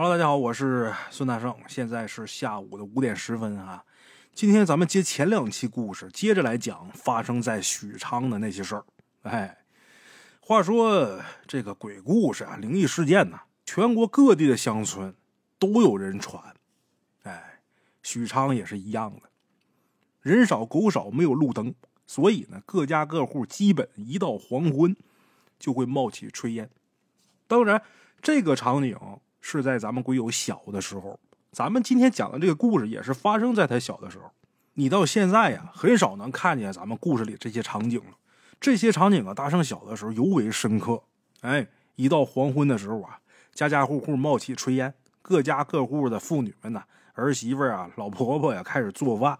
Hello，大家好，我是孙大圣，现在是下午的五点十分啊。今天咱们接前两期故事，接着来讲发生在许昌的那些事儿。哎，话说这个鬼故事啊，灵异事件呢，全国各地的乡村都有人传。哎，许昌也是一样的，人少狗少，没有路灯，所以呢，各家各户基本一到黄昏就会冒起炊烟。当然，这个场景。是在咱们鬼友小的时候，咱们今天讲的这个故事也是发生在他小的时候。你到现在呀，很少能看见咱们故事里这些场景了。这些场景啊，大圣小的时候尤为深刻。哎，一到黄昏的时候啊，家家户户冒起炊烟，各家各户的妇女们呐，儿媳妇啊、老婆婆呀，开始做饭。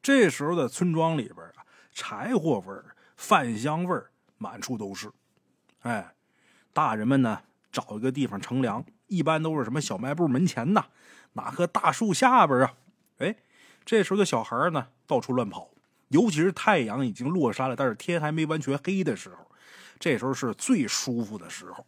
这时候的村庄里边啊，柴火味、饭香味满处都是。哎，大人们呢，找一个地方乘凉。一般都是什么小卖部门前呐，哪棵大树下边啊？哎，这时候的小孩呢，到处乱跑，尤其是太阳已经落山了，但是天还没完全黑的时候，这时候是最舒服的时候。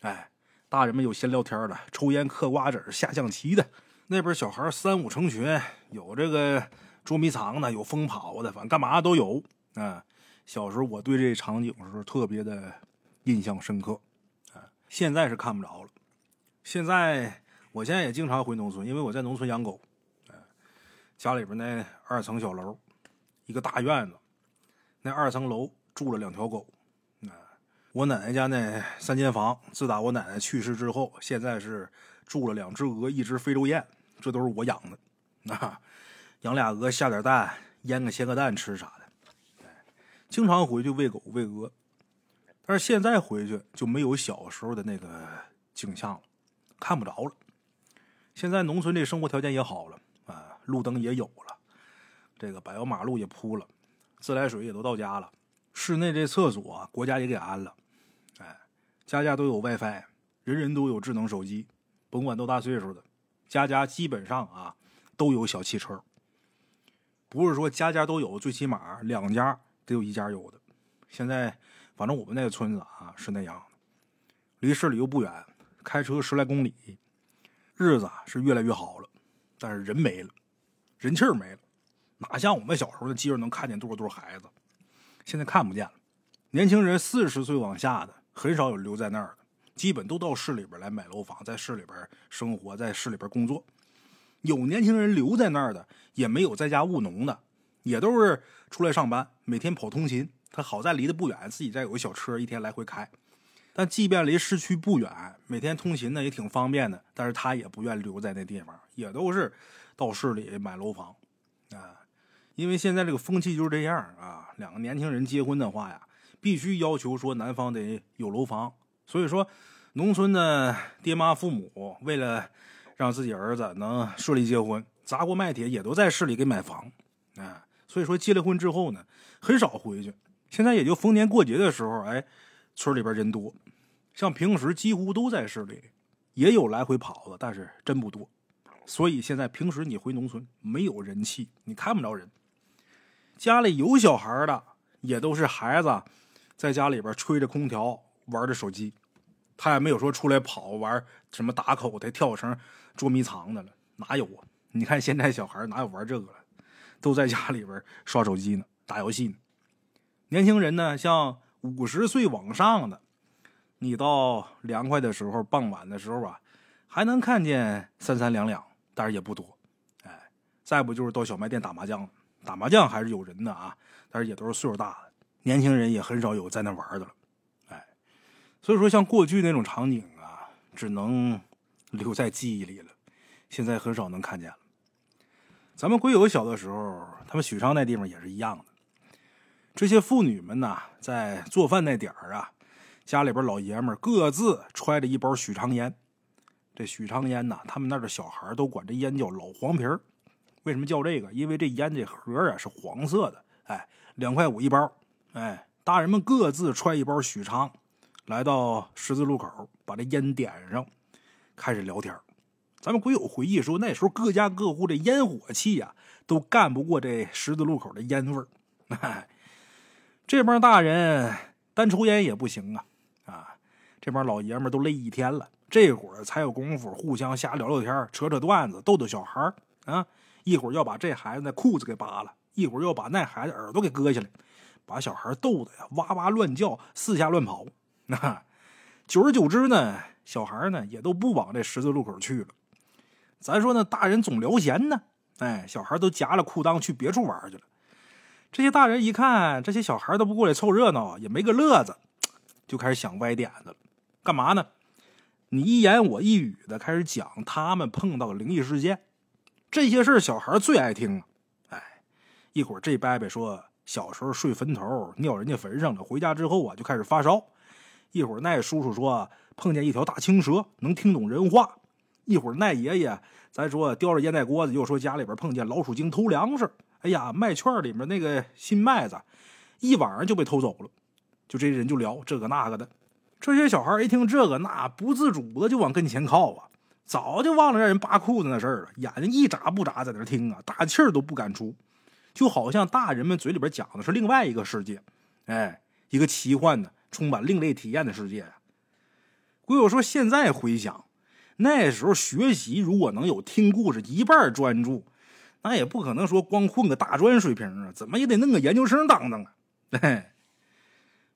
哎，大人们有闲聊天的，抽烟嗑瓜子下象棋的；那边小孩三五成群，有这个捉迷藏的，有疯跑的，反正干嘛都有。啊，小时候我对这场景是特别的印象深刻。啊，现在是看不着了。现在，我现在也经常回农村，因为我在农村养狗。家里边那二层小楼，一个大院子，那二层楼住了两条狗。我奶奶家那三间房，自打我奶奶去世之后，现在是住了两只鹅，一只非洲雁，这都是我养的。啊，养俩鹅，下点蛋，腌个鲜个蛋吃啥的。经常回去喂狗喂鹅，但是现在回去就没有小时候的那个景象了。看不着了。现在农村这生活条件也好了啊，路灯也有了，这个柏油马路也铺了，自来水也都到家了，室内这厕所国家也给安了，哎，家家都有 WiFi，人人都有智能手机，甭管多大岁数的，家家基本上啊都有小汽车。不是说家家都有，最起码两家得有一家有的。现在反正我们那个村子啊是那样的，离市里又不远。开车十来公里，日子是越来越好了，但是人没了，人气儿没了，哪像我们小时候的街上能看见多少多少孩子，现在看不见了。年轻人四十岁往下的很少有留在那儿的，基本都到市里边来买楼房，在市里边生活，在市里边工作。有年轻人留在那儿的，也没有在家务农的，也都是出来上班，每天跑通勤。他好在离得不远，自己再有个小车，一天来回开。但即便离市区不远，每天通勤呢也挺方便的，但是他也不愿留在那地方，也都是到市里买楼房，啊，因为现在这个风气就是这样啊。两个年轻人结婚的话呀，必须要求说男方得有楼房，所以说农村的爹妈父母为了让自己儿子能顺利结婚，砸锅卖铁也都在市里给买房，啊，所以说结了婚之后呢，很少回去，现在也就逢年过节的时候，哎。村里边人多，像平时几乎都在市里，也有来回跑的，但是真不多。所以现在平时你回农村没有人气，你看不着人。家里有小孩的，也都是孩子在家里边吹着空调，玩着手机，他也没有说出来跑玩什么打口袋、跳绳、捉迷藏的了，哪有啊？你看现在小孩哪有玩这个了？都在家里边刷手机呢，打游戏呢。年轻人呢，像。五十岁往上的，你到凉快的时候，傍晚的时候啊，还能看见三三两两，但是也不多。哎，再不就是到小卖店打麻将，打麻将还是有人的啊，但是也都是岁数大的，年轻人也很少有在那玩的了。哎，所以说像过去那种场景啊，只能留在记忆里了，现在很少能看见了。咱们鬼友小的时候，他们许昌那地方也是一样的。这些妇女们呐，在做饭那点儿啊，家里边老爷们各自揣着一包许昌烟。这许昌烟呐，他们那儿的小孩都管这烟叫老黄皮儿。为什么叫这个？因为这烟这盒啊是黄色的。哎，两块五一包。哎，大人们各自揣一包许昌，来到十字路口，把这烟点上，开始聊天。咱们鬼友回忆说，那时候各家各户这烟火气呀，都干不过这十字路口的烟味儿。哎。这帮大人单抽烟也不行啊！啊，这帮老爷们都累一天了，这会儿才有功夫互相瞎聊聊天、扯扯段子、逗逗小孩啊。一会儿要把这孩子那裤子给扒了，一会儿要把那孩子耳朵给割下来，把小孩逗得呀哇哇乱叫，四下乱跑。那 久而久之呢，小孩呢也都不往这十字路口去了。咱说呢，大人总聊闲呢，哎，小孩都夹了裤裆去别处玩去了。这些大人一看这些小孩都不过来凑热闹，也没个乐子，就开始想歪点子了。干嘛呢？你一言我一语的开始讲他们碰到灵异事件。这些事小孩最爱听了。哎，一会儿这伯伯说小时候睡坟头尿人家坟上了，回家之后啊就开始发烧。一会儿那叔叔说碰见一条大青蛇，能听懂人话。一会儿那爷爷咱说叼着烟袋锅子，又说家里边碰见老鼠精偷粮食。哎呀，麦圈里面那个新麦子，一晚上就被偷走了。就这些人就聊这个那个的，这些小孩一听这个，那不自主的就往跟前靠啊，早就忘了让人扒裤子那事儿了，眼睛一眨不眨在那听啊，大气儿都不敢出，就好像大人们嘴里边讲的是另外一个世界，哎，一个奇幻的、充满另类体验的世界呀。鬼友说，现在回想，那时候学习如果能有听故事一半专注。那也不可能说光混个大专水平啊，怎么也得弄个研究生当当啊！嘿，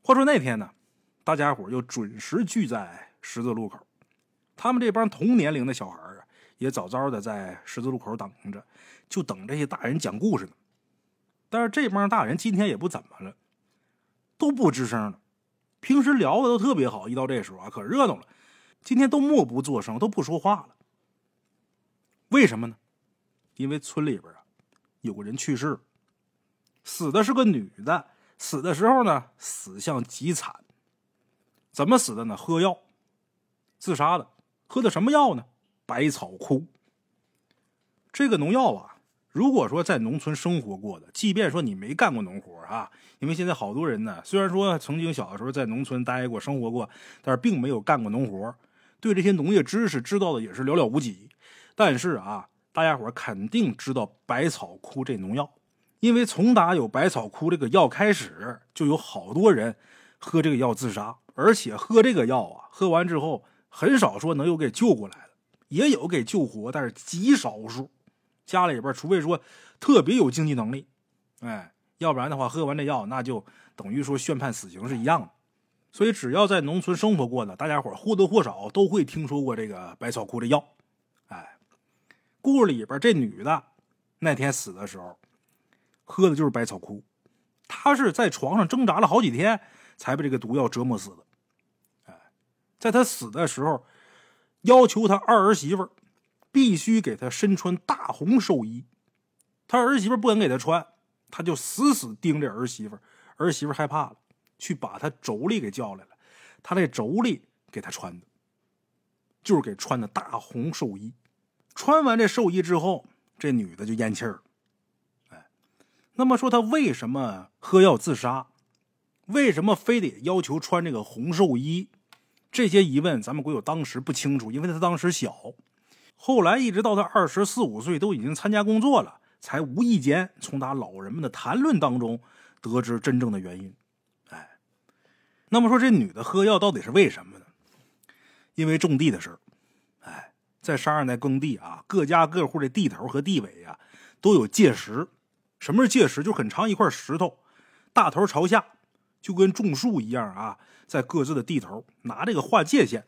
话说那天呢，大家伙又准时聚在十字路口，他们这帮同年龄的小孩啊，也早早的在十字路口等着，就等这些大人讲故事呢。但是这帮大人今天也不怎么了，都不吱声了。平时聊的都特别好，一到这时候啊，可热闹了。今天都默不作声，都不说话了。为什么呢？因为村里边啊，有个人去世，死的是个女的，死的时候呢，死相极惨。怎么死的呢？喝药，自杀的。喝的什么药呢？百草枯。这个农药啊，如果说在农村生活过的，即便说你没干过农活啊，因为现在好多人呢，虽然说曾经小的时候在农村待过、生活过，但是并没有干过农活，对这些农业知识知道的也是寥寥无几。但是啊。大家伙肯定知道百草枯这农药，因为从打有百草枯这个药开始，就有好多人喝这个药自杀，而且喝这个药啊，喝完之后很少说能有给救过来的，也有给救活，但是极少数。家里边除非说特别有经济能力，哎，要不然的话，喝完这药那就等于说宣判死刑是一样的。所以只要在农村生活过的，大家伙或多或少都会听说过这个百草枯的药。故事里边这女的那天死的时候，喝的就是百草枯。她是在床上挣扎了好几天，才被这个毒药折磨死的。哎，在她死的时候，要求她二儿媳妇必须给她身穿大红寿衣。他儿媳妇不肯给他穿，他就死死盯着儿媳妇。儿媳妇害怕了，去把他妯娌给叫来了。他那妯娌给他穿的，就是给穿的大红寿衣。穿完这寿衣之后，这女的就咽气儿。哎，那么说她为什么喝药自杀？为什么非得要求穿这个红寿衣？这些疑问咱们鬼友当时不清楚，因为他当时小。后来一直到他二十四五岁，都已经参加工作了，才无意间从他老人们的谈论当中得知真正的原因。哎，那么说这女的喝药到底是为什么呢？因为种地的事儿。在山上在耕地啊，各家各户的地头和地尾啊，都有界石。什么是界石？就很长一块石头，大头朝下，就跟种树一样啊，在各自的地头拿这个画界限。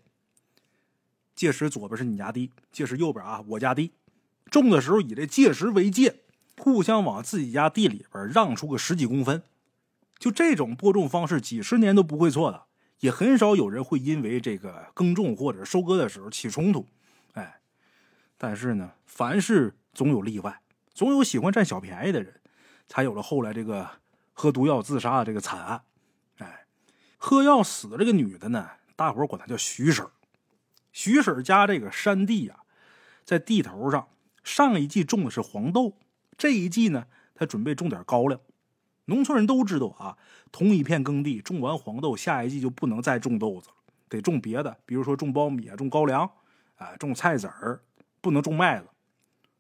界石左边是你家地，界石右边啊我家地。种的时候以这界石为界，互相往自己家地里边让出个十几公分。就这种播种方式，几十年都不会错的，也很少有人会因为这个耕种或者收割的时候起冲突。哎，但是呢，凡事总有例外，总有喜欢占小便宜的人，才有了后来这个喝毒药自杀的这个惨案。哎，喝药死的这个女的呢，大伙管她叫徐婶徐婶家这个山地呀，在地头上，上一季种的是黄豆，这一季呢，她准备种点高粱。农村人都知道啊，同一片耕地种完黄豆，下一季就不能再种豆子了，得种别的，比如说种苞米啊，种高粱。啊，种菜籽儿不能种麦子，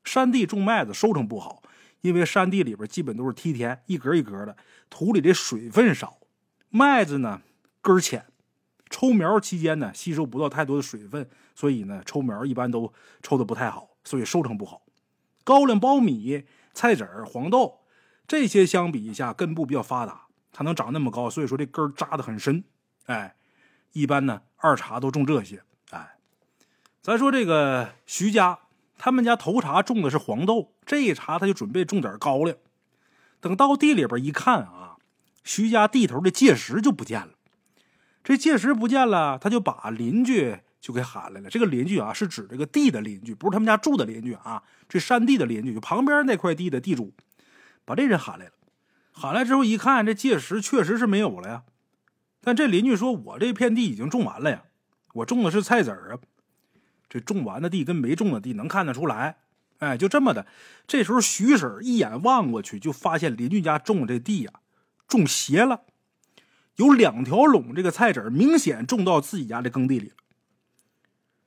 山地种麦子收成不好，因为山地里边基本都是梯田，一格一格的，土里的水分少。麦子呢根浅，抽苗期间呢，吸收不到太多的水分，所以呢，抽苗一般都抽的不太好，所以收成不好。高粱、苞米、菜籽儿、黄豆这些相比一下，根部比较发达，它能长那么高，所以说这根扎的很深。哎，一般呢，二茬都种这些。咱说这个徐家，他们家头茬种的是黄豆，这一茬他就准备种点高粱。等到地里边一看啊，徐家地头的界石就不见了。这界石不见了，他就把邻居就给喊来了。这个邻居啊，是指这个地的邻居，不是他们家住的邻居啊。这山地的邻居，就旁边那块地的地主，把这人喊来了。喊来之后一看，这界石确实是没有了呀。但这邻居说：“我这片地已经种完了呀，我种的是菜籽儿啊。这种完的地跟没种的地能看得出来。哎，就这么的。这时候徐婶一眼望过去，就发现邻居家种的这地呀，种斜了。”有两条垄，这个菜籽明显种到自己家的耕地里了。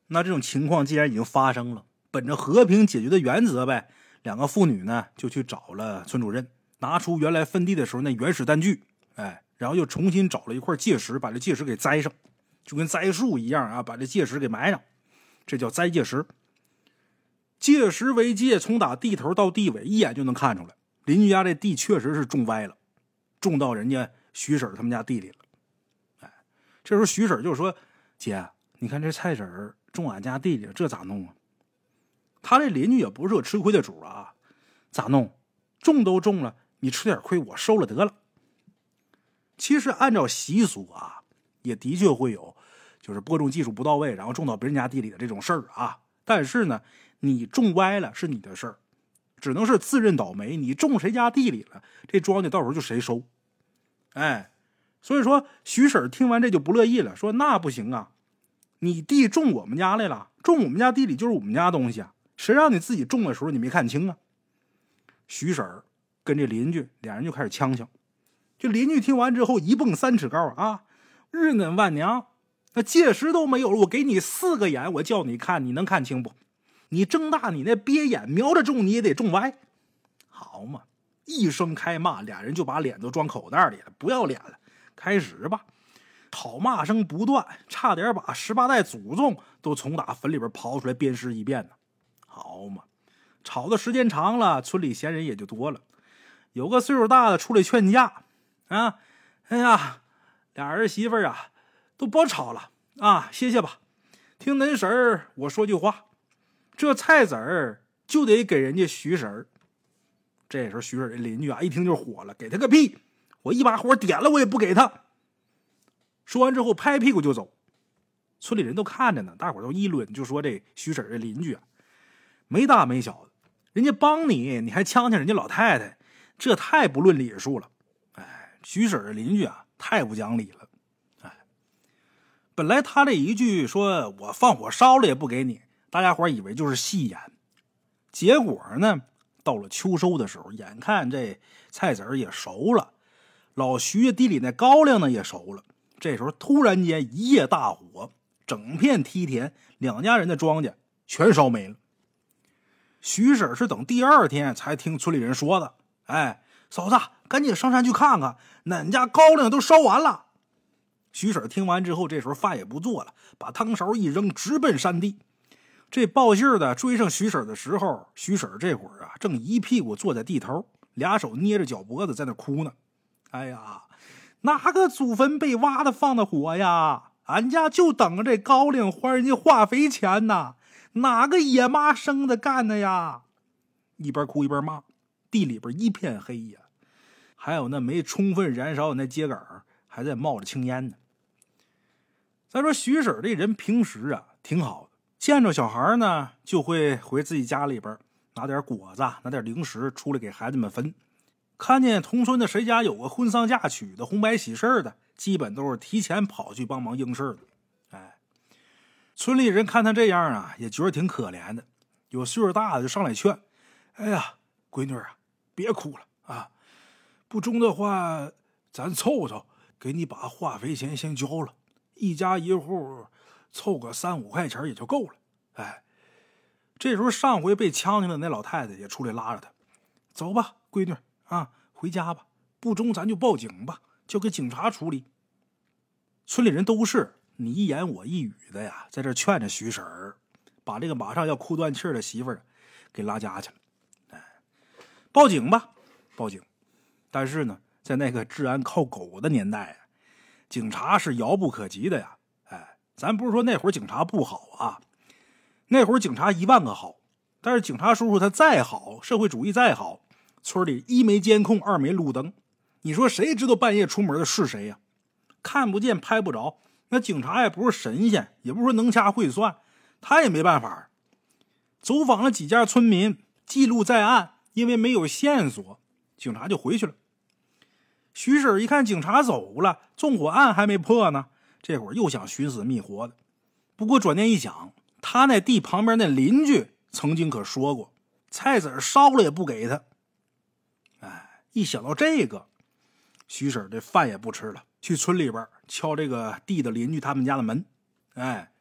那这种情况既然已经发生了，本着和平解决的原则呗，两个妇女呢就去找了村主任，拿出原来分地的时候那原始单据，哎，然后又重新找了一块界石，把这界石给栽上，就跟栽树一样啊，把这界石给埋上，这叫栽界石。界石为界，从打地头到地尾，一眼就能看出来，邻居家这地确实是种歪了，种到人家。徐婶他们家地里了，哎，这时候徐婶就说：“姐，你看这菜籽种俺家地里，这咋弄啊？”他这邻居也不是个吃亏的主啊，咋弄？种都种了，你吃点亏，我收了得了。其实按照习俗啊，也的确会有，就是播种技术不到位，然后种到别人家地里的这种事儿啊。但是呢，你种歪了是你的事儿，只能是自认倒霉。你种谁家地里了，这庄稼到时候就谁收。哎，所以说徐婶听完这就不乐意了，说那不行啊，你地种我们家来了，种我们家地里就是我们家东西啊，谁让你自己种的时候你没看清啊？徐婶跟这邻居俩人就开始呛呛，这邻居听完之后一蹦三尺高啊，日恁万娘，那界石都没有了，我给你四个眼，我叫你看，你能看清不？你睁大你那鳖眼，瞄着中你也得中歪，好嘛？一声开骂，俩人就把脸都装口袋里了，不要脸了！开始吧，讨骂声不断，差点把十八代祖宗都从打坟里边刨出来鞭尸一遍呢。好嘛，吵的时间长了，村里闲人也就多了。有个岁数大的出来劝架，啊，哎呀，俩儿媳妇啊，都别吵了啊，歇歇吧。听恁婶儿我说句话，这菜籽儿就得给人家徐婶儿。这时候，徐婶这邻居啊，一听就火了：“给他个屁！我一把火点了，我也不给他。”说完之后，拍屁股就走。村里人都看着呢，大伙都议论，就说这徐婶这邻居啊，没大没小的，人家帮你，你还呛呛人家老太太，这太不论礼数了。哎，徐婶的邻居啊，太不讲理了。本来他这一句说我放火烧了也不给你，大家伙以为就是戏言，结果呢？到了秋收的时候，眼看这菜籽也熟了，老徐家地里那高粱呢也熟了。这时候突然间一夜大火，整片梯田两家人的庄稼全烧没了。徐婶是等第二天才听村里人说的。哎，嫂子，赶紧上山去看看，恁家高粱都烧完了。徐婶听完之后，这时候饭也不做了，把汤勺一扔，直奔山地。这报信的追上徐婶的时候，徐婶这会儿啊，正一屁股坐在地头，俩手捏着脚脖子在那哭呢。哎呀，哪个祖坟被挖的放的火呀？俺家就等着这高粱还人家化肥钱呢。哪个野妈生的干的呀？一边哭一边骂，地里边一片黑呀，还有那没充分燃烧的那秸秆还在冒着青烟呢。再说徐婶这人平时啊挺好的。见着小孩呢，就会回自己家里边拿点果子、拿点零食出来给孩子们分。看见同村的谁家有个婚丧嫁娶的、红白喜事的，基本都是提前跑去帮忙应事的。哎，村里人看他这样啊，也觉得挺可怜的。有岁数大的就上来劝：“哎呀，闺女啊，别哭了啊！不中的话，咱凑凑，给你把化肥钱先交了，一家一户。”凑个三五块钱也就够了，哎，这时候上回被呛呛的那老太太也出来拉着他，走吧，闺女啊，回家吧，不中咱就报警吧，交给警察处理。村里人都是你一言我一语的呀，在这劝着徐婶儿，把这个马上要哭断气的媳妇儿给拉家去了。哎，报警吧，报警！但是呢，在那个治安靠狗的年代啊，警察是遥不可及的呀。哎，咱不是说那会儿警察不好啊，那会儿警察一万个好，但是警察叔叔他再好，社会主义再好，村里一没监控，二没路灯，你说谁知道半夜出门的是谁呀？看不见，拍不着。那警察也不是神仙，也不是说能掐会算，他也没办法。走访了几家村民，记录在案，因为没有线索，警察就回去了。徐婶一看警察走了，纵火案还没破呢，这会儿又想寻死觅活的。不过转念一想，他那地旁边那邻居曾经可说过，菜籽烧了也不给他。哎，一想到这个，徐婶这饭也不吃了。去村里边敲这个地的邻居他们家的门，哎，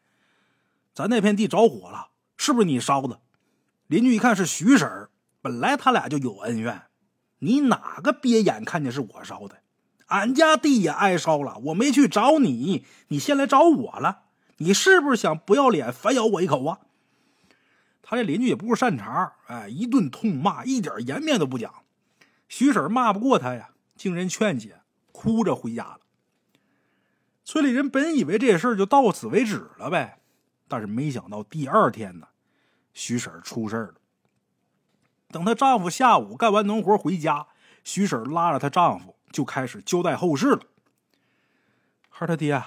咱那片地着火了，是不是你烧的？邻居一看是徐婶，本来他俩就有恩怨，你哪个憋眼看见是我烧的？俺家地也挨烧了，我没去找你，你先来找我了，你是不是想不要脸反咬我一口啊？他这邻居也不是善茬，哎，一顿痛骂，一点颜面都不讲。徐婶骂不过他呀，经人劝解，哭着回家了。村里人本以为这事儿就到此为止了呗，但是没想到第二天呢，徐婶出事了。等她丈夫下午干完农活回家，徐婶拉着她丈夫就开始交代后事了。孩他爹，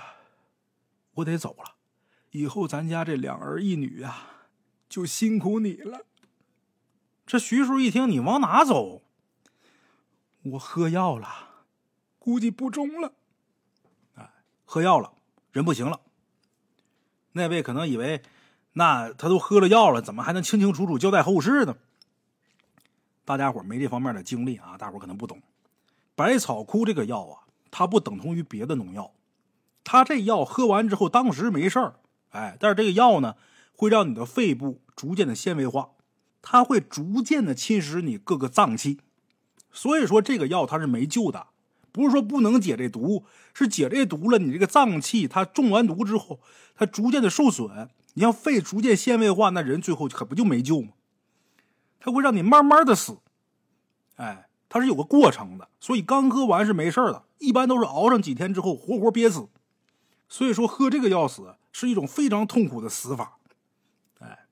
我得走了，以后咱家这两儿一女啊，就辛苦你了。这徐叔一听，你往哪走？我喝药了，估计不中了。喝药了，人不行了。那位可能以为，那他都喝了药了，怎么还能清清楚楚交代后事呢？大家伙没这方面的经历啊，大伙可能不懂。百草枯这个药啊，它不等同于别的农药，它这药喝完之后当时没事儿，哎，但是这个药呢，会让你的肺部逐渐的纤维化，它会逐渐的侵蚀你各个脏器，所以说这个药它是没救的。不是说不能解这毒，是解这毒了，你这个脏器它中完毒之后，它逐渐的受损，你像肺逐渐纤维化，那人最后可不就没救吗？它会让你慢慢的死，哎，它是有个过程的，所以刚喝完是没事的，一般都是熬上几天之后活活憋死。所以说喝这个药死是一种非常痛苦的死法，哎，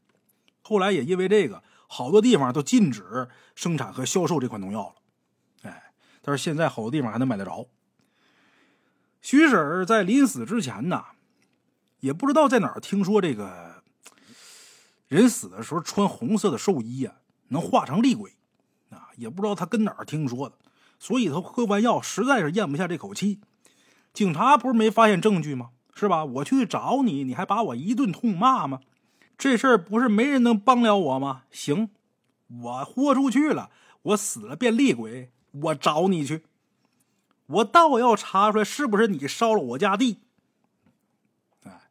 后来也因为这个，好多地方都禁止生产和销售这款农药了。哎但是现在好多地方还能买得着。徐婶儿在临死之前呢，也不知道在哪儿听说这个人死的时候穿红色的寿衣啊，能化成厉鬼啊，也不知道他跟哪儿听说的，所以他喝完药实在是咽不下这口气。警察不是没发现证据吗？是吧？我去找你，你还把我一顿痛骂吗？这事儿不是没人能帮了我吗？行，我豁出去了，我死了变厉鬼。我找你去，我倒要查出来是不是你烧了我家地。哎，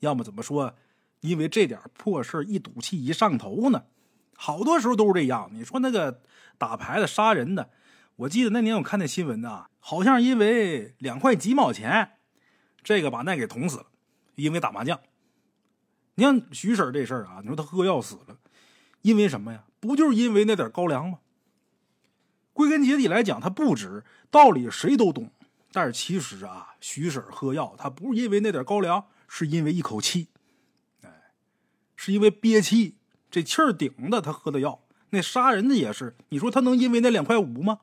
要么怎么说？因为这点破事一赌气一上头呢？好多时候都是这样。你说那个打牌的杀人的，我记得那年我看那新闻啊，好像因为两块几毛钱，这个把那给捅死了，因为打麻将。你看徐婶这事儿啊，你说他喝药死了，因为什么呀？不就是因为那点高粱吗？归根结底来讲，他不止道理谁都懂，但是其实啊，徐婶喝药，他不是因为那点高粱，是因为一口气，哎，是因为憋气，这气儿顶的，他喝的药。那杀人的也是，你说他能因为那两块五吗？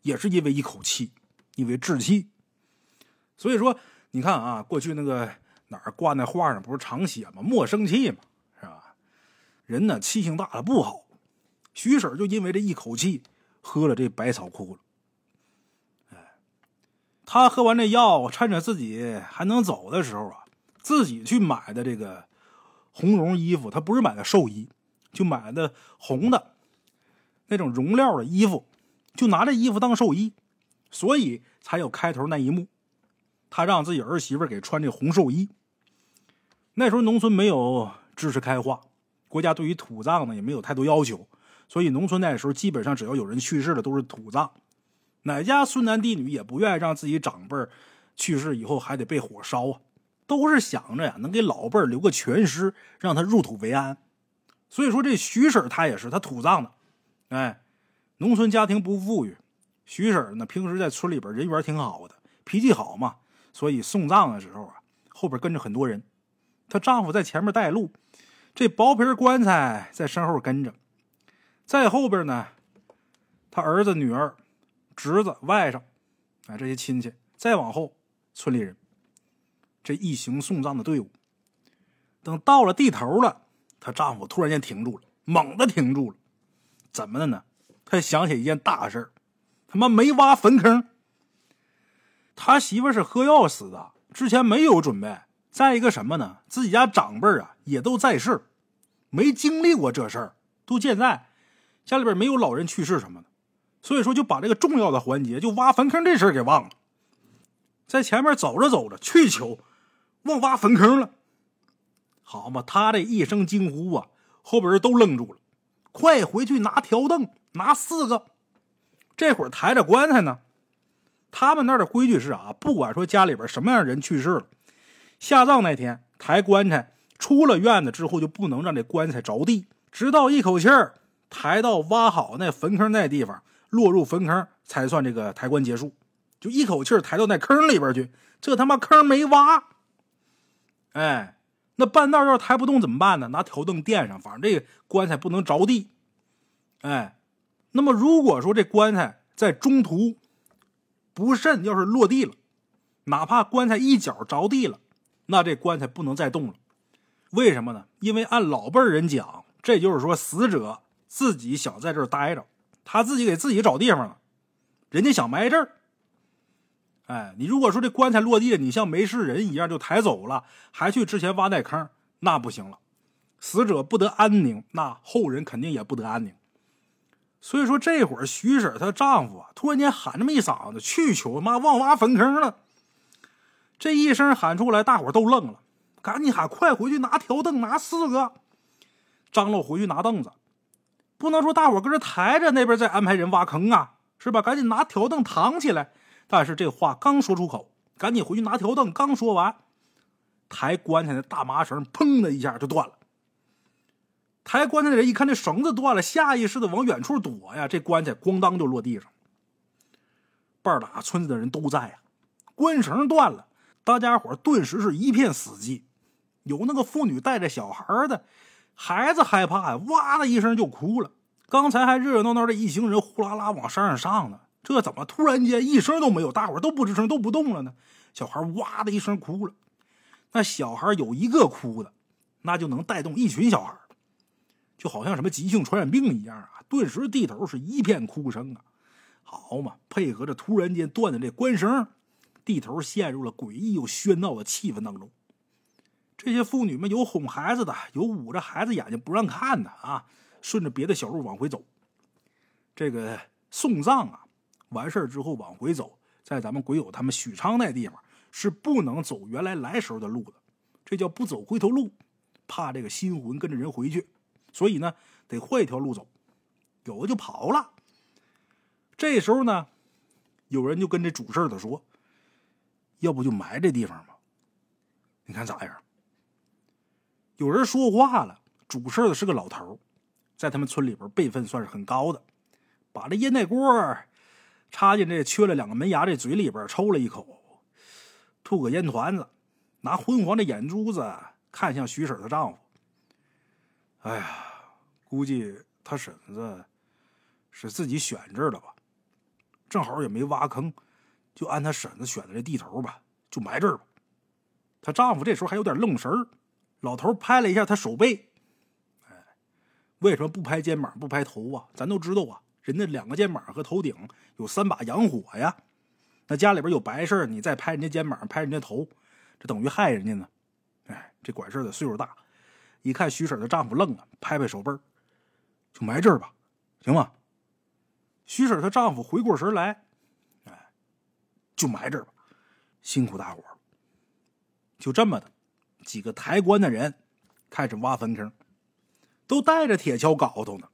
也是因为一口气，因为志气。所以说，你看啊，过去那个哪儿挂那画上不是常写吗？莫生气嘛，是吧？人呢，气性大了不好。徐婶就因为这一口气。喝了这百草枯了，哎，他喝完这药，趁着自己还能走的时候啊，自己去买的这个红绒衣服，他不是买的寿衣，就买的红的那种绒料的衣服，就拿这衣服当寿衣，所以才有开头那一幕。他让自己儿媳妇给穿这红寿衣。那时候农村没有知识开化，国家对于土葬呢也没有太多要求。所以，农村那时候基本上只要有人去世了，都是土葬。哪家孙男弟女也不愿意让自己长辈去世以后还得被火烧啊，都是想着呀，能给老辈儿留个全尸，让他入土为安。所以说，这徐婶她也是，她土葬的。哎，农村家庭不富裕，徐婶呢平时在村里边人缘挺好的，脾气好嘛，所以送葬的时候啊，后边跟着很多人。她丈夫在前面带路，这薄皮棺材在身后跟着，在后边呢，他儿子、女儿、侄子、外甥，哎，这些亲戚，再往后，村里人。这一行送葬的队伍，等到了地头了，她丈夫突然间停住了，猛地停住了。怎么的呢？他想起一件大事他妈没挖坟坑。他媳妇是喝药死的，之前没有准备。再一个什么呢？自己家长辈啊也都在世，没经历过这事儿，都健在，家里边没有老人去世什么的，所以说就把这个重要的环节，就挖坟坑这事儿给忘了。在前面走着走着，去求。忘挖坟坑了，好嘛！他这一声惊呼啊，后边人都愣住了。快回去拿条凳，拿四个。这会儿抬着棺材呢。他们那儿的规矩是啊，不管说家里边什么样人去世了，下葬那天抬棺材出了院子之后，就不能让这棺材着地，直到一口气儿抬到挖好那坟坑那地方，落入坟坑才算这个抬棺结束。就一口气抬到那坑里边去，这他妈坑没挖。哎，那半道要是抬不动怎么办呢？拿条凳垫上，反正这个棺材不能着地。哎，那么如果说这棺材在中途不慎要是落地了，哪怕棺材一脚着地了，那这棺材不能再动了。为什么呢？因为按老辈人讲，这就是说死者自己想在这儿待着，他自己给自己找地方了，人家想埋这儿。哎，你如果说这棺材落地了，你像没事人一样就抬走了，还去之前挖那坑，那不行了。死者不得安宁，那后人肯定也不得安宁。所以说这会儿徐婶她丈夫啊，突然间喊这么一嗓子，去求妈忘挖坟坑了。这一声喊出来，大伙都愣了，赶紧喊快回去拿条凳，拿四个。张罗回去拿凳子，不能说大伙搁这抬着，那边再安排人挖坑啊，是吧？赶紧拿条凳躺起来。但是这话刚说出口，赶紧回去拿条凳。刚说完，抬棺材的大麻绳砰的一下就断了。抬棺材的人一看这绳子断了，下意识的往远处躲呀，这棺材咣当就落地上。半打村子的人都在呀，棺绳断了，大家伙顿时是一片死寂。有那个妇女带着小孩的，孩子害怕呀，哇的一声就哭了。刚才还热热闹闹的一行人呼啦啦往山上上呢。这怎么突然间一声都没有？大伙都不吱声，都不动了呢？小孩哇的一声哭了。那小孩有一个哭的，那就能带动一群小孩，就好像什么急性传染病一样啊！顿时地头是一片哭声啊！好嘛，配合着突然间断的这关声，地头陷入了诡异又喧闹的气氛当中。这些妇女们有哄孩子的，有捂着孩子眼睛不让看的啊！顺着别的小路往回走。这个送葬啊！完事儿之后往回走，在咱们鬼友他们许昌那地方是不能走原来来时候的路的，这叫不走回头路，怕这个心魂跟着人回去，所以呢得换一条路走。有的就跑了。这时候呢，有人就跟这主事的说：“要不就埋这地方吧？你看咋样？”有人说话了，主事的是个老头，在他们村里边辈分算是很高的，把这烟袋锅。插进这缺了两个门牙这嘴里边，抽了一口，吐个烟团子，拿昏黄的眼珠子看向徐婶的丈夫。哎呀，估计他婶子是自己选这儿的吧？正好也没挖坑，就按他婶子选的这地头吧，就埋这儿吧。她丈夫这时候还有点愣神儿，老头拍了一下他手背，哎，为什么不拍肩膀不拍头啊？咱都知道啊。人家两个肩膀和头顶有三把洋火呀，那家里边有白事你再拍人家肩膀、拍人家头，这等于害人家呢。哎，这管事的岁数大，一看徐婶的丈夫愣了，拍拍手背就埋这儿吧，行吗？徐婶她丈夫回过神来，哎，就埋这儿吧，辛苦大伙就这么的，几个抬棺的人开始挖坟坑，都带着铁锹镐头呢。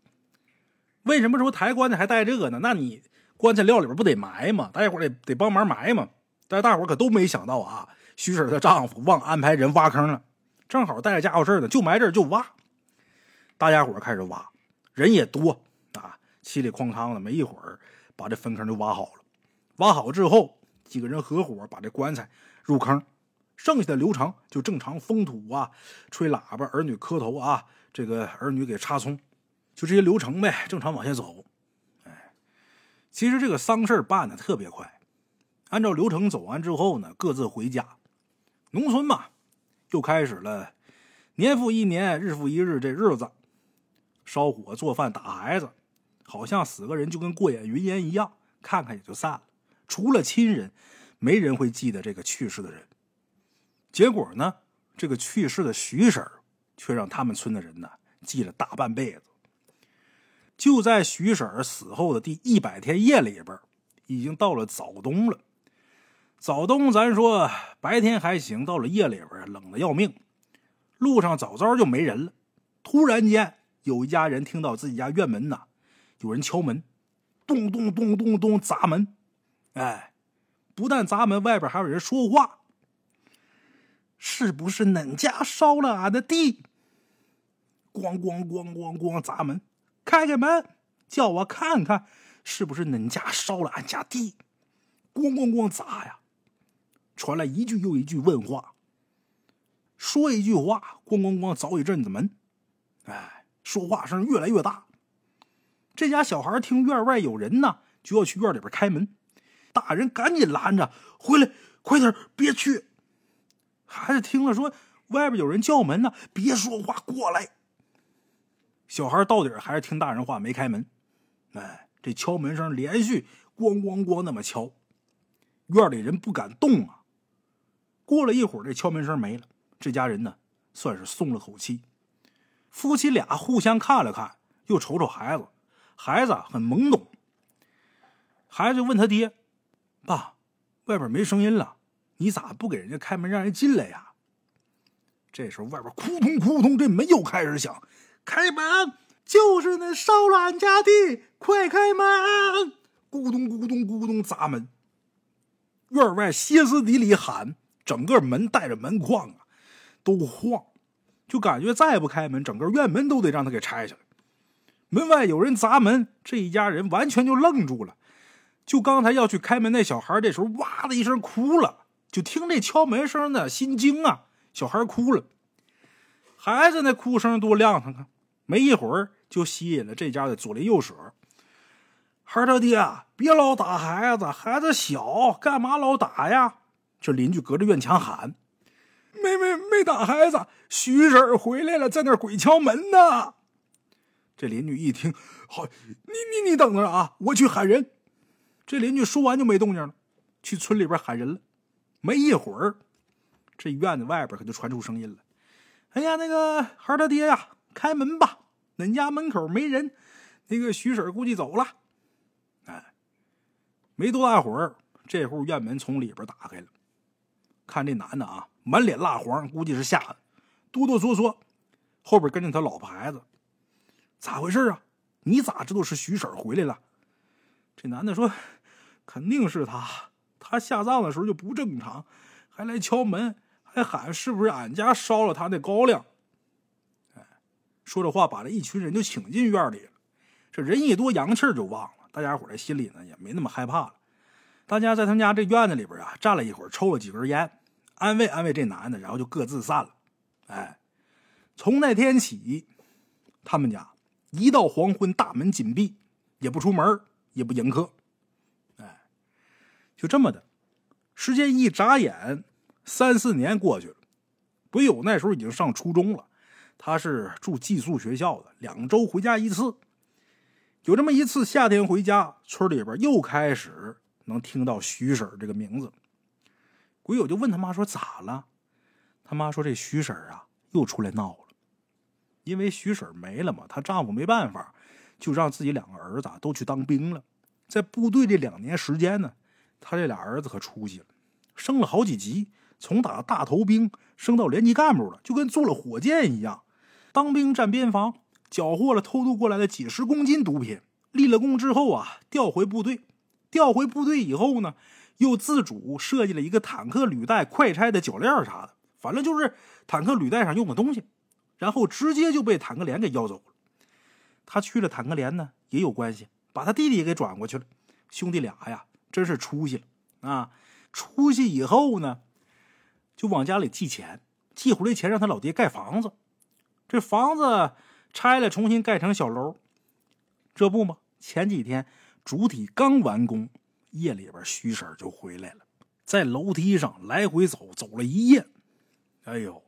为什么说抬棺材还带这个呢？那你棺材料里边不得埋吗？大家伙得得帮忙埋吗？但是大伙可都没想到啊，徐婶的丈夫忘安排人挖坑了，正好带着家伙事呢，就埋这儿就挖。大家伙开始挖，人也多啊，嘁里哐当的，没一会儿把这坟坑就挖好了。挖好之后，几个人合伙把这棺材入坑，剩下的流程就正常封土啊、吹喇叭、儿女磕头啊，这个儿女给插葱，就这些流程呗，正常往下走。哎，其实这个丧事办的特别快，按照流程走完之后呢，各自回家。农村嘛，又开始了年复一年、日复一日这日子。烧火、做饭、打孩子，好像死个人就跟过眼云烟一样，看看也就散了。除了亲人，没人会记得这个去世的人。结果呢，这个去世的徐婶却让他们村的人呢记了大半辈子。就在徐婶死后的第一百天夜里边，已经到了早冬了。早冬，咱说白天还行，到了夜里边冷的要命，路上早早就没人了。突然间。有一家人听到自己家院门呐，有人敲门，咚咚咚咚咚砸门，哎，不但砸门，外边还有人说话。是不是恁家烧了俺的地？咣咣咣咣咣砸门，开开门，叫我看看，是不是恁家烧了俺家地？咣咣咣砸呀！传来一句又一句问话，说一句话，咣咣咣凿一阵子门，哎。说话声越来越大，这家小孩听院外有人呢，就要去院里边开门。大人赶紧拦着：“回来，快点，别去！”孩子听了说：“外边有人叫门呢，别说话，过来。”小孩到底还是听大人话，没开门。哎，这敲门声连续咣咣咣那么敲，院里人不敢动啊。过了一会儿，这敲门声没了，这家人呢，算是松了口气。夫妻俩互相看了看，又瞅瞅孩子，孩子很懵懂。孩子就问他爹：“爸，外边没声音了，你咋不给人家开门，让人进来呀？”这时候，外边扑通扑通，这门又开始响。开门，就是那烧了俺家地，快开门！咕咚咕咚咕咚砸门。院外歇斯底里喊，整个门带着门框啊，都晃。就感觉再不开门，整个院门都得让他给拆下来。门外有人砸门，这一家人完全就愣住了。就刚才要去开门那小孩，这时候哇的一声哭了。就听这敲门声呢，心惊啊！小孩哭了，孩子那哭声多亮堂啊！没一会儿就吸引了这家的左邻右舍。孩他爹，别老打孩子，孩子小，干嘛老打呀？这邻居隔着院墙喊。没没没打孩子，徐婶回来了，在那鬼敲门呢。这邻居一听，好，你你你等着啊，我去喊人。这邻居说完就没动静了，去村里边喊人了。没一会儿，这院子外边可就传出声音了：“哎呀，那个孩他爹呀，开门吧，恁家门口没人，那个徐婶估计走了。”哎，没多大会儿，这户院门从里边打开了，看这男的啊。满脸蜡黄，估计是吓的，哆哆嗦嗦，后边跟着他老婆孩子，咋回事啊？你咋知道是徐婶回来了？这男的说：“肯定是他，他下葬的时候就不正常，还来敲门，还喊是不是俺家烧了他那高粱？”说着话把这一群人就请进院里了。这人一多，阳气就旺了，大家伙在心里呢也没那么害怕了。大家在他们家这院子里边啊站了一会儿，抽了几根烟。安慰安慰这男的，然后就各自散了。哎，从那天起，他们家一到黄昏大门紧闭，也不出门，也不迎客。哎，就这么的，时间一眨眼，三四年过去了。鬼友那时候已经上初中了，他是住寄宿学校的，两周回家一次。有这么一次夏天回家，村里边又开始能听到徐婶这个名字。鬼友就问他妈说：“咋了？”他妈说：“这徐婶啊，又出来闹了。因为徐婶没了嘛，她丈夫没办法，就让自己两个儿子都去当兵了。在部队这两年时间呢，他这俩儿子可出息了，升了好几级，从打大头兵升到连级干部了，就跟坐了火箭一样。当兵站边防，缴获了偷渡过来的几十公斤毒品。立了功之后啊，调回部队。调回部队以后呢？”又自主设计了一个坦克履带快拆的铰链啥的，反正就是坦克履带上用的东西，然后直接就被坦克连给要走了。他去了坦克连呢，也有关系，把他弟弟也给转过去了。兄弟俩呀，真是出息了啊！出息以后呢，就往家里寄钱，寄回来钱让他老爹盖房子。这房子拆了，重新盖成小楼。这不吗？前几天主体刚完工，夜里边徐婶就回来了，在楼梯上来回走，走了一夜。哎呦，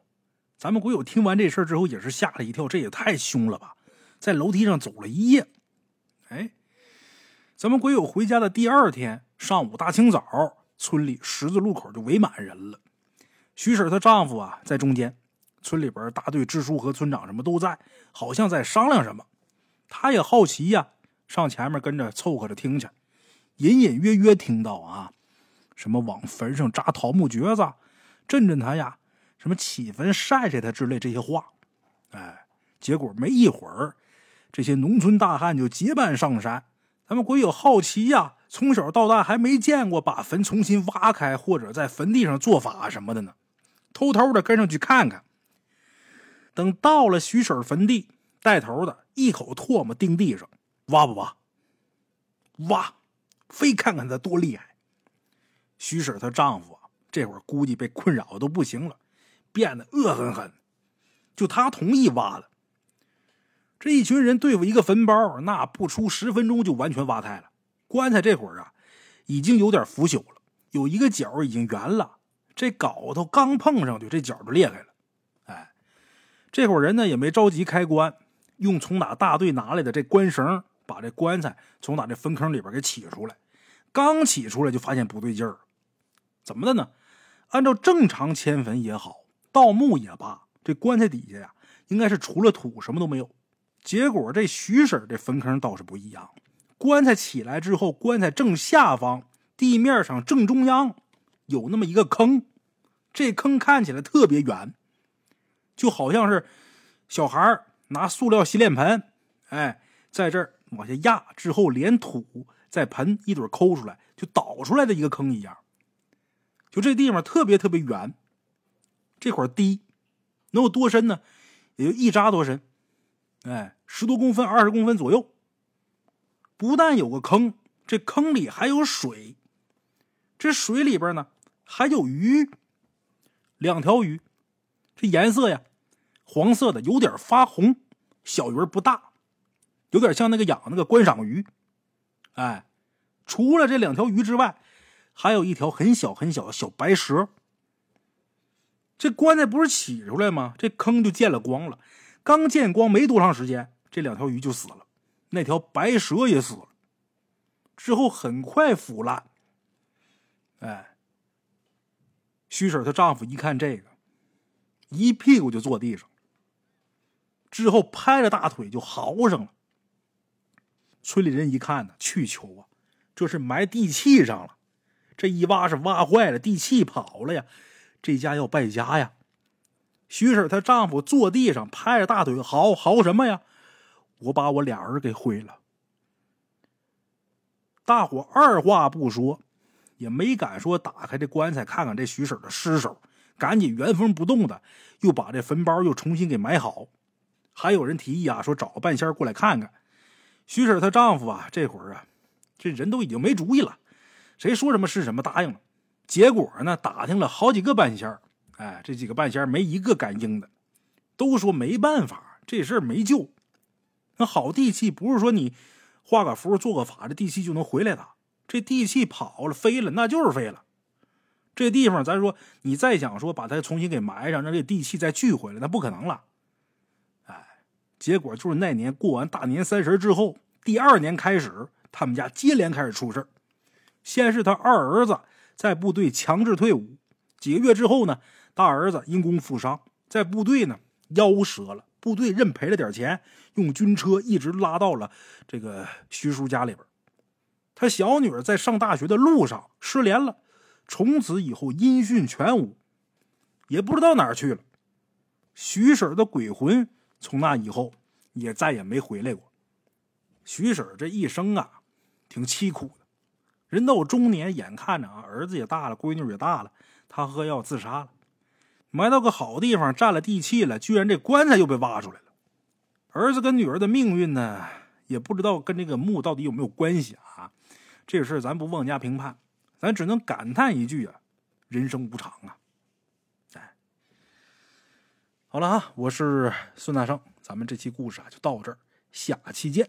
咱们鬼友听完这事儿之后也是吓了一跳，这也太凶了吧！在楼梯上走了一夜。哎，咱们鬼友回家的第二天上午大清早，村里十字路口就围满人了。徐婶她丈夫啊在中间。村里边大队支书和村长什么都在，好像在商量什么。他也好奇呀，上前面跟着凑合着听去。隐隐约约听到啊，什么往坟上扎桃木橛子，震震他呀，什么起坟晒晒他之类这些话。哎，结果没一会儿，这些农村大汉就结伴上山。咱们鬼友好奇呀，从小到大还没见过把坟重新挖开或者在坟地上做法什么的呢，偷偷的跟上去看看。等到了徐婶坟地，带头的一口唾沫钉地上，挖不挖？挖，非看看他多厉害。徐婶她丈夫啊，这会儿估计被困扰的都不行了，变得恶狠狠。就他同意挖了。这一群人对付一个坟包，那不出十分钟就完全挖开了。棺材这会儿啊，已经有点腐朽了，有一个角已经圆了，这镐头刚碰上去，这角就裂开了。这伙人呢也没着急开棺，用从哪大队拿来的这棺绳把这棺材从哪这坟坑里边给起出来。刚起出来就发现不对劲儿，怎么的呢？按照正常迁坟也好，盗墓也罢，这棺材底下呀应该是除了土什么都没有。结果这徐婶这坟坑倒是不一样，棺材起来之后，棺材正下方地面上正中央有那么一个坑，这坑看起来特别圆。就好像是小孩拿塑料洗脸盆，哎，在这儿往下压之后，连土在盆一堆抠出来，就倒出来的一个坑一样。就这地方特别特别圆，这块地能有多深呢？也就一扎多深，哎，十多公分、二十公分左右。不但有个坑，这坑里还有水，这水里边呢还有鱼，两条鱼，这颜色呀。黄色的，有点发红，小鱼不大，有点像那个养那个观赏鱼。哎，除了这两条鱼之外，还有一条很小很小的小白蛇。这棺材不是起出来吗？这坑就见了光了。刚见光没多长时间，这两条鱼就死了，那条白蛇也死了。之后很快腐烂。哎，徐婶她丈夫一看这个，一屁股就坐地上。之后拍着大腿就嚎上了。村里人一看呢，去求啊，这是埋地契上了。这一挖是挖坏了，地契跑了呀，这家要败家呀。徐婶她丈夫坐地上拍着大腿嚎嚎什么呀？我把我俩儿给毁了。大伙二话不说，也没敢说打开这棺材看看这徐婶的尸首，赶紧原封不动的又把这坟包又重新给埋好。还有人提议啊，说找个半仙过来看看。徐婶她丈夫啊，这会儿啊，这人都已经没主意了，谁说什么是什么，答应了。结果呢，打听了好几个半仙哎，这几个半仙没一个敢应的，都说没办法，这事儿没救。那好地气不是说你画个符、做个法，这地气就能回来的。这地气跑了、飞了，那就是飞了。这地方，咱说你再想说把它重新给埋上，让这地气再聚回来，那不可能了。结果就是那年过完大年三十之后，第二年开始，他们家接连开始出事先是他二儿子在部队强制退伍，几个月之后呢，大儿子因公负伤，在部队呢腰折了，部队认赔了点钱，用军车一直拉到了这个徐叔家里边。他小女儿在上大学的路上失联了，从此以后音讯全无，也不知道哪儿去了。徐婶的鬼魂。从那以后，也再也没回来过。徐婶这一生啊，挺凄苦的，人到中年，眼看着啊，儿子也大了，闺女也大了，他喝药自杀了。埋到个好地方，占了地气了，居然这棺材又被挖出来了。儿子跟女儿的命运呢，也不知道跟这个墓到底有没有关系啊？这事儿咱不妄加评判，咱只能感叹一句啊：人生无常啊！好了啊，我是孙大圣，咱们这期故事啊就到这儿，下期见。